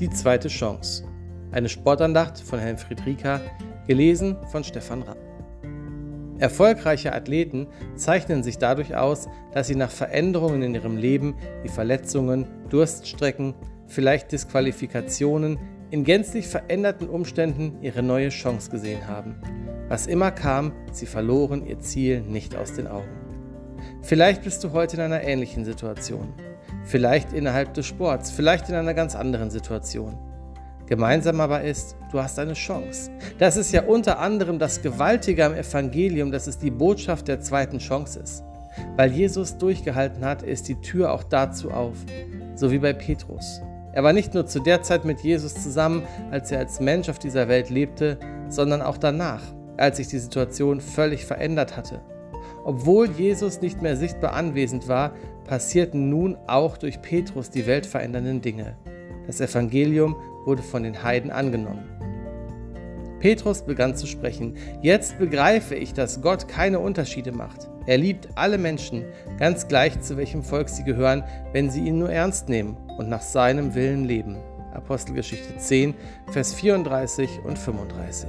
Die zweite Chance. Eine Sportandacht von Herrn Friedrika, gelesen von Stefan Rapp. Erfolgreiche Athleten zeichnen sich dadurch aus, dass sie nach Veränderungen in ihrem Leben wie Verletzungen, Durststrecken, vielleicht Disqualifikationen, in gänzlich veränderten Umständen ihre neue Chance gesehen haben. Was immer kam, sie verloren ihr Ziel nicht aus den Augen. Vielleicht bist du heute in einer ähnlichen Situation. Vielleicht innerhalb des Sports, vielleicht in einer ganz anderen Situation. Gemeinsam aber ist, du hast eine Chance. Das ist ja unter anderem das Gewaltige am Evangelium, dass es die Botschaft der zweiten Chance ist. Weil Jesus durchgehalten hat, ist die Tür auch dazu auf, so wie bei Petrus. Er war nicht nur zu der Zeit mit Jesus zusammen, als er als Mensch auf dieser Welt lebte, sondern auch danach, als sich die Situation völlig verändert hatte. Obwohl Jesus nicht mehr sichtbar anwesend war, passierten nun auch durch Petrus die weltverändernden Dinge. Das Evangelium wurde von den Heiden angenommen. Petrus begann zu sprechen. Jetzt begreife ich, dass Gott keine Unterschiede macht. Er liebt alle Menschen, ganz gleich zu welchem Volk sie gehören, wenn sie ihn nur ernst nehmen und nach seinem Willen leben. Apostelgeschichte 10, Vers 34 und 35.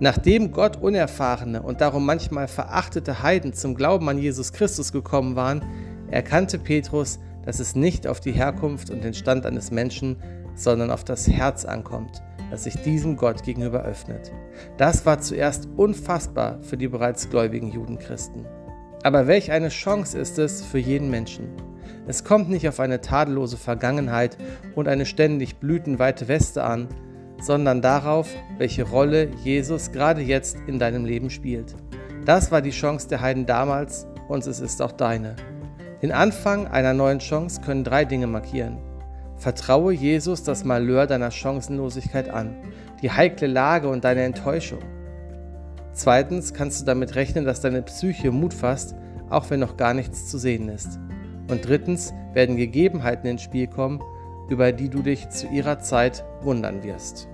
Nachdem Gott unerfahrene und darum manchmal verachtete Heiden zum Glauben an Jesus Christus gekommen waren, erkannte Petrus, dass es nicht auf die Herkunft und den Stand eines Menschen, sondern auf das Herz ankommt, das sich diesem Gott gegenüber öffnet. Das war zuerst unfassbar für die bereits gläubigen Judenchristen. Aber welch eine Chance ist es für jeden Menschen. Es kommt nicht auf eine tadellose Vergangenheit und eine ständig blütenweite Weste an, sondern darauf, welche Rolle Jesus gerade jetzt in deinem Leben spielt. Das war die Chance der Heiden damals und es ist auch deine. Den Anfang einer neuen Chance können drei Dinge markieren. Vertraue Jesus das Malheur deiner Chancenlosigkeit an, die heikle Lage und deine Enttäuschung. Zweitens kannst du damit rechnen, dass deine Psyche Mut fasst, auch wenn noch gar nichts zu sehen ist. Und drittens werden Gegebenheiten ins Spiel kommen, über die du dich zu ihrer Zeit wundern wirst.